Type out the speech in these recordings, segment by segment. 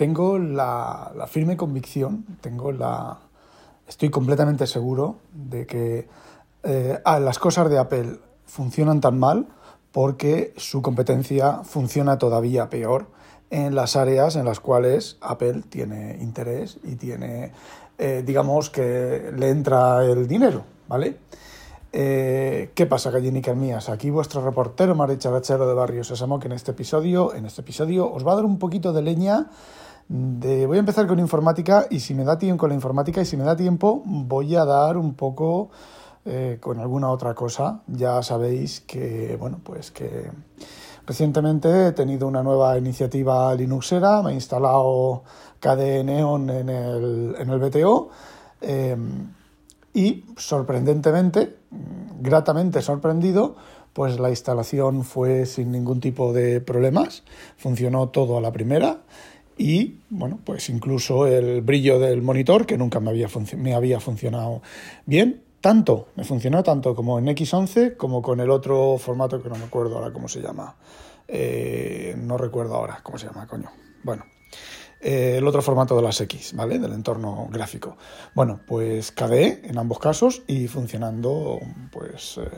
tengo la, firme convicción, tengo la, estoy completamente seguro de que eh, las cosas de Apple funcionan tan mal porque su competencia funciona todavía peor en las áreas en las cuales Apple tiene interés y tiene, eh, digamos, que le entra el dinero, ¿vale? Eh, ¿Qué pasa, gallinicas mías? Aquí vuestro reportero Maricharachero de Barrio Sésamo, que en este episodio, en este episodio os va a dar un poquito de leña voy a empezar con informática y si me da tiempo con la informática y si me da tiempo voy a dar un poco eh, con alguna otra cosa. Ya sabéis que, bueno, pues que recientemente he tenido una nueva iniciativa Linuxera, me he instalado KDE Neon en el, en el BTO em, y sorprendentemente, gratamente sorprendido, pues la instalación fue sin ningún tipo de problemas, funcionó todo a la primera y bueno, pues incluso el brillo del monitor que nunca me había, me había funcionado bien. Tanto, me funcionó tanto como en X11 como con el otro formato que no me acuerdo ahora cómo se llama. Eh, no recuerdo ahora cómo se llama, coño. Bueno, eh, el otro formato de las X, ¿vale? Del entorno gráfico. Bueno, pues KDE en ambos casos y funcionando, pues. Eh,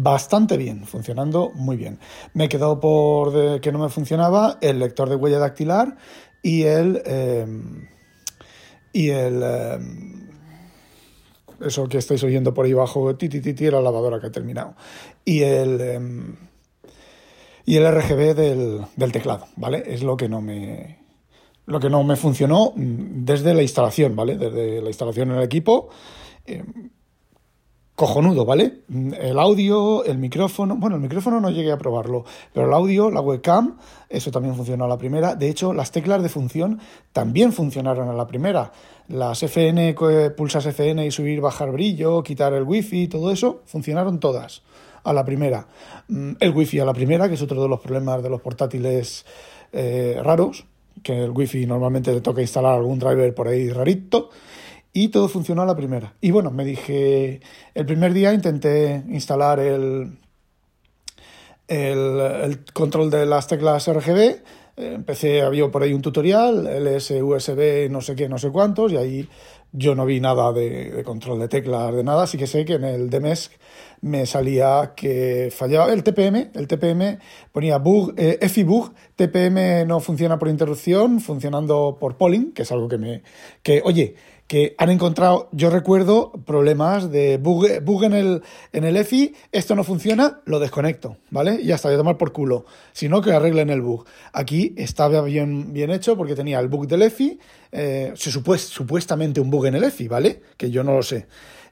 bastante bien, funcionando muy bien. Me he quedado por que no me funcionaba el lector de huella dactilar y el... Em, y el... Em, eso que estáis oyendo por ahí abajo, ti, ti, ti, la lavadora que ha terminado. Y el... Em, y el RGB del, del teclado, ¿vale? Es lo que no me... Lo que no me funcionó desde la instalación, ¿vale? Desde la instalación en el equipo cojonudo, ¿vale? El audio, el micrófono, bueno, el micrófono no llegué a probarlo, pero el audio, la webcam, eso también funcionó a la primera. De hecho, las teclas de función también funcionaron a la primera. Las FN, pulsas FN y subir, bajar brillo, quitar el wifi, todo eso, funcionaron todas a la primera. Mm, el wifi a la primera, que es otro de los problemas de los portátiles eh, raros, que el wifi normalmente le toca instalar algún driver por ahí rarito y todo funcionó a la primera. Y bueno, me dije, el primer día intenté instalar el, el, control de las teclas RGB, empecé, había por ahí un tutorial, LS, USB, no sé qué, no sé cuántos, y ahí yo no vi nada de, control de teclas, de nada, así que sé que en el DMESC me salía que fallaba el TPM, el TPM ponía bug, eh, FIBug, TPM no funciona por interrupción, funcionando por polling, que es algo que me, que, oye, que han encontrado, yo recuerdo, problemas de bug, en, el, en el EFI, esto no funciona, lo desconecto, ¿vale? Y ya está, voy a tomar por culo. Si no, que arreglen el bug. Aquí estaba bien, bien hecho porque tenía el bug del EFI, eh, se supuestamente un bug en el EFI, ¿vale? Que yo no lo sé.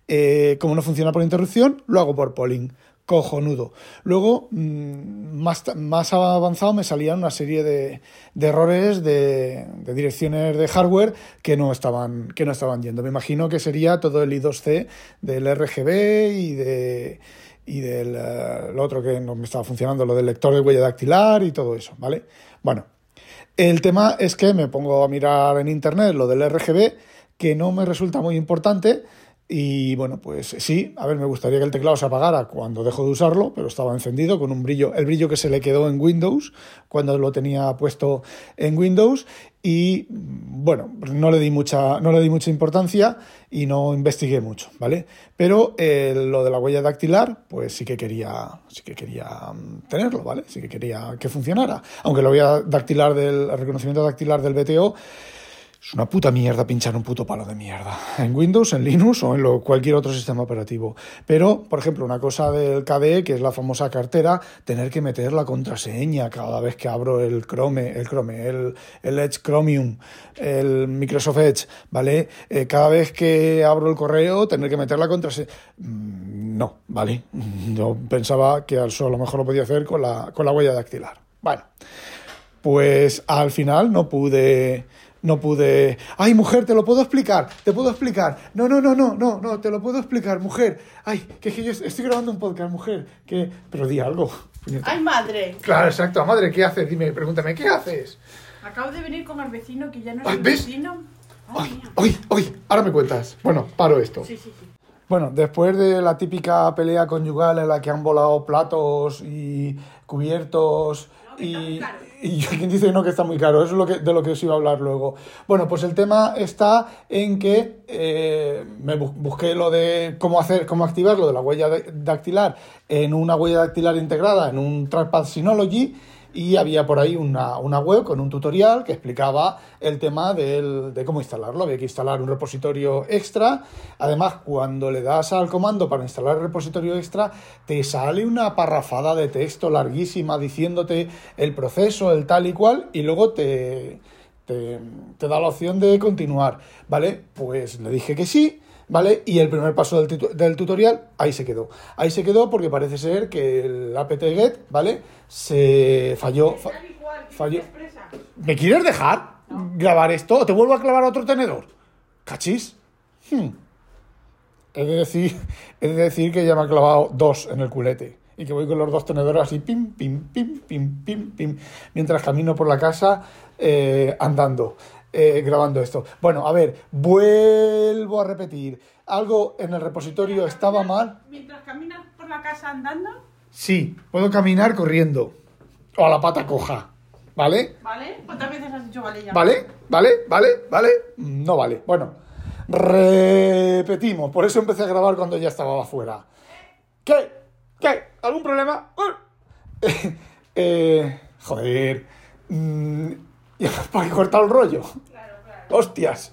Eh, como no funciona por interrupción, lo hago por polling cojonudo. Luego, mm, más, más avanzado, me salían una serie de, de errores de, de, direcciones de hardware que no, estaban, que no estaban yendo. Me imagino que sería todo el I2C del RGB y de y del eh, lo otro que no me estaba funcionando, lo del lector de huella dactilar y todo eso, ¿vale? Bueno, el tema es que me pongo a mirar en internet lo del RGB, que no me resulta muy importante, y bueno, pues sí, a ver, me gustaría que el teclado se apagara cuando dejo de usarlo, pero estaba encendido con un brillo, el brillo que se le quedó en Windows cuando lo tenía puesto en Windows y bueno, no le di mucha, no le di mucha importancia y no investigué mucho, ¿vale? Pero eh, lo de la huella dactilar, pues sí que quería, sí que quería mm, tenerlo, ¿vale? Sí que quería que funcionara. Aunque la huella dactilar del el reconocimiento dactilar del BTO es una puta mierda pinchar un puto palo de mierda. En Windows, en Linux o en cualquier otro sistema operativo. Pero, por ejemplo, una cosa del KDE, que es la famosa cartera, tener que meter la contraseña cada vez que abro el Chrome, el Chrome, el, Edge Chromium, el Microsoft Edge, ¿vale? Eh, cada vez que abro el correo, tener que meter la contraseña. Mm, no, ¿vale? Yo pensaba que eso a lo mejor lo podía hacer con la, con la huella dactilar. Bueno. pues al final no pude, no pude. Ay, mujer, te lo puedo explicar, te puedo explicar. No, no, no, no, no, no, te lo puedo explicar, mujer. Ay, que, que yo estoy grabando un podcast, mujer. Que, pero di algo. ¡Ay, madre! Claro, exacto. Madre, ¿qué haces? Dime, pregúntame, ¿qué haces? Acabo de venir con el vecino que ya no es Ay, el vecino. Ay, ay, ay, ahora me cuentas. Bueno, paro esto. Sí, sí, sí. Bueno, después de la típica pelea conyugal en la que han volado platos y cubiertos Y, y quien dice no que está muy caro, eso es lo que, de lo que os iba a hablar luego. Bueno, pues el tema está en que eh, me bu- busqué lo de cómo hacer, cómo activar lo de la huella de- dactilar en una huella dactilar integrada en un Trackpad Synology y había por ahí una, una web con un tutorial que explicaba el tema de cómo instalarlo. Había que instalar un repositorio extra. Además, cuando le das al comando para instalar el repositorio extra, te sale una parrafada de texto larguísima diciéndote el proceso, el tal y cual, y luego te, te da la opción de continuar. ¿Vale? Pues le dije que sí. ¿Vale? Y el primer paso del, titu- del tutorial, ahí se quedó. Ahí se quedó porque parece ser que el apt-get, ¿vale? Se falló. fa- falló. ¿Me quieres dejar grabar esto o te vuelvo a clavar otro tenedor? ¿Cachis? Hmm. He, de decir, he de decir que ya me ha clavado dos en el culete y que voy con los dos tenedores así, pim, pim, pim, pim, pim, pim, mientras camino por la casa eh, andando, eh, grabando esto. Bueno, a ver, vuelvo a repetir. Algo en el repositorio estaba mal. Mientras caminas por la casa andando, Sí, puedo caminar corriendo. O a la pata coja. ¿Vale? ¿vale? ¿Cuántas veces has dicho vale ya? ¿Vale? ¿Vale? ¿Vale? ¿Vale? No vale. Bueno, repetimos. Por eso empecé a grabar cuando ya estaba afuera. ¿Qué? ¿Qué? ¿Algún problema? Uh. Eh, joder. Mm, ¿Para cortar el rollo? Claro, claro. Hostias.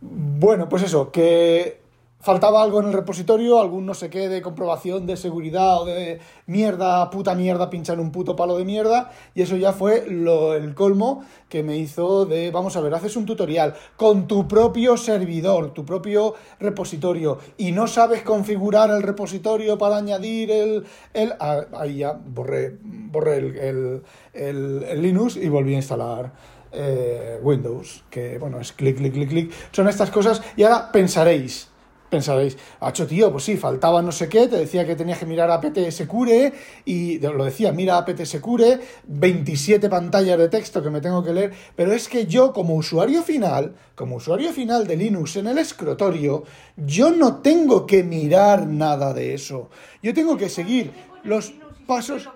Bueno, pues eso, que faltaba algo en el repositorio, algún no sé qué de comprobación de seguridad o de mierda, puta mierda, pinchar un puto palo de mierda. Y eso ya fue lo, el colmo que me hizo de, vamos a ver, haces un tutorial con tu propio servidor, tu propio repositorio, y no sabes configurar el repositorio para añadir el... el ah, ahí ya borré, borré el, el- el- Linux y volví a instalar eh, Windows, que bueno, es clic, clic, clic, clic. Son estas cosas y ahora pensaréis, pensaréis, hacho tío, pues sí, faltaba no sé qué, te decía que tenías que mirar apt secure y de- lo decía, mira apt secure, 27 pantallas de texto que me tengo que leer, pero es que yo como usuario final, como usuario final de Linux en el escritorio, yo no tengo que mirar nada de eso. Yo tengo que seguir los pasos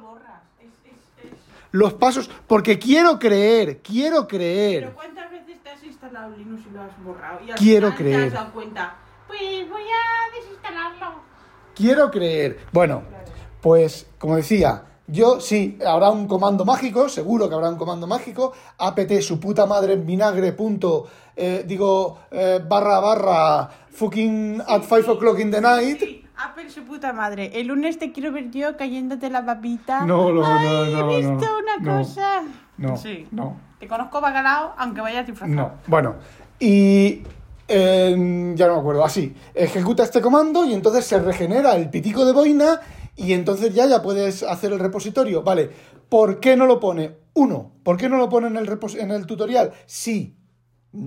los pasos, porque quiero creer, quiero creer. Pero ¿cuántas veces te has instalado Linux y lo has borrado? Y al Quiero final te creer. has dado cuenta. Pues voy a desinstalarlo. Quiero creer. Bueno, pues como decía, yo sí, habrá un comando mágico, seguro que habrá un comando mágico, apt su puta madre en vinagre punto, eh, digo, eh, barra barra, fucking at 5 o'clock in the night. Sí, Apple su puta madre. El lunes te quiero ver yo cayéndote la papita. No, no, no, Ay, no, he visto no, una no, cosa. No, Sí. no, Te conozco bacalao, aunque vayas disfrazado. No, bueno, y eh, ya no me acuerdo, así, ejecuta este comando y entonces se regenera el pitico de boina y entonces ya, ya puedes hacer el repositorio. Vale, ¿por qué no lo pone? Uno, ¿por qué no lo pone en el, en el tutorial? Sí,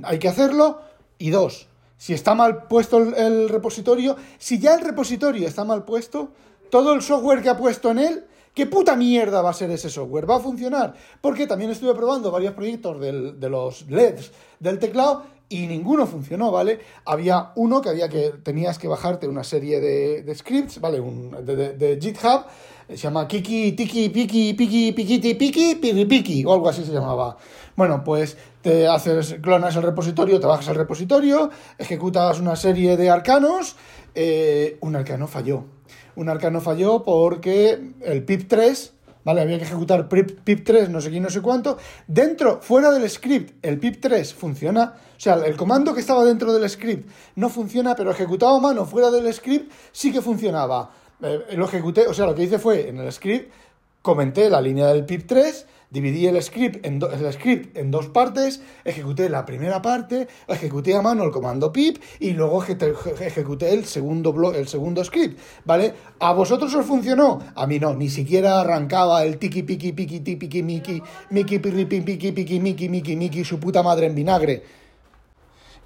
hay que hacerlo. Y dos, si está mal puesto el, el repositorio, si ya el repositorio está mal puesto, todo el software que ha puesto en él, ¿qué puta mierda va a ser ese software? ¿Va a funcionar? Porque también estuve probando varios proyectos del- de los LEDs del teclado y ninguno funcionó, ¿vale? Había uno que había que tenías que bajarte una serie de, scripts, ¿vale? Un, de, de- GitHub, se llama Kiki, Tiki, Piki, Piki, Pikiti, Piki, Piri, Piki, o algo así se llamaba. Bueno, pues te haces, clonas el repositorio, te bajas el repositorio, ejecutas una serie de arcanos, eh, un arcano falló. Un arcano falló porque el pip3, ¿vale? Había que ejecutar pip, pip3, no sé qué, no sé cuánto. Dentro, fuera del script, el pip3 funciona. O sea, el comando que estaba dentro del script no funciona, pero ejecutado a mano fuera del script sí que funcionaba. Eh, lo ejecuté, o sea, lo que hice fue en el script comenté la línea del pip3, Dividí el script, en do- el script en dos partes, ejecuté la primera parte, ejecuté a mano el comando pip y luego eje- ejecuté el segundo, blo- el segundo script, ¿vale? ¿A vosotros os funcionó? A mí no, ni siquiera arrancaba el tiki piki piki ti piki miki, miki piri pi, piki piki miki miki miki su puta madre en vinagre.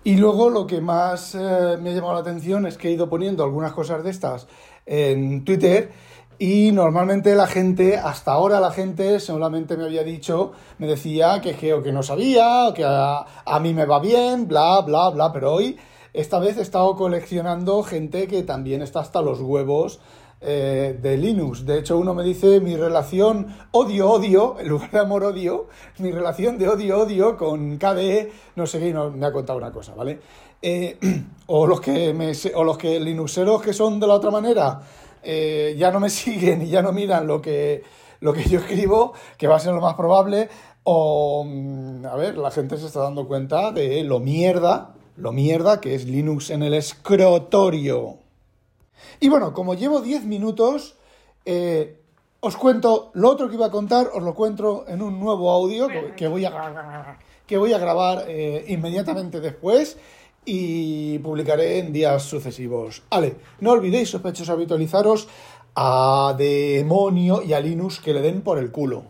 Y luego lo que más eh, me ha llamado la atención es que he ido poniendo algunas cosas de estas en Twitter y normalmente la gente, hasta ahora la gente solamente me había dicho, me decía que, que, no sabía, que a, mí me va bien, bla, bla, bla, pero hoy, esta vez he estado coleccionando gente que también está hasta los huevos eh, de Linux. De hecho, uno me dice mi relación odio-odio, en lugar de amor-odio, mi relación de odio-odio con KDE, no sé qué, no, me ha contado una cosa, ¿vale? Eh, o, los que me, o los que linuxeros que son de la otra manera eh, ya no me siguen y ya no miran lo que, lo que yo escribo, que va a ser lo más probable, o, mm, a ver, la gente se está dando cuenta de lo mierda, lo mierda que es Linux en el escritorio. Y bueno, como llevo 10 minutos, eh, os cuento lo otro que iba a contar, os lo cuento en un nuevo audio que, que voy, a, que voy a grabar eh, inmediatamente después y publicaré en días sucesivos. Vale, no olvidéis, sospechosos, habitualizaros a demonio y a Linux que le den por el culo.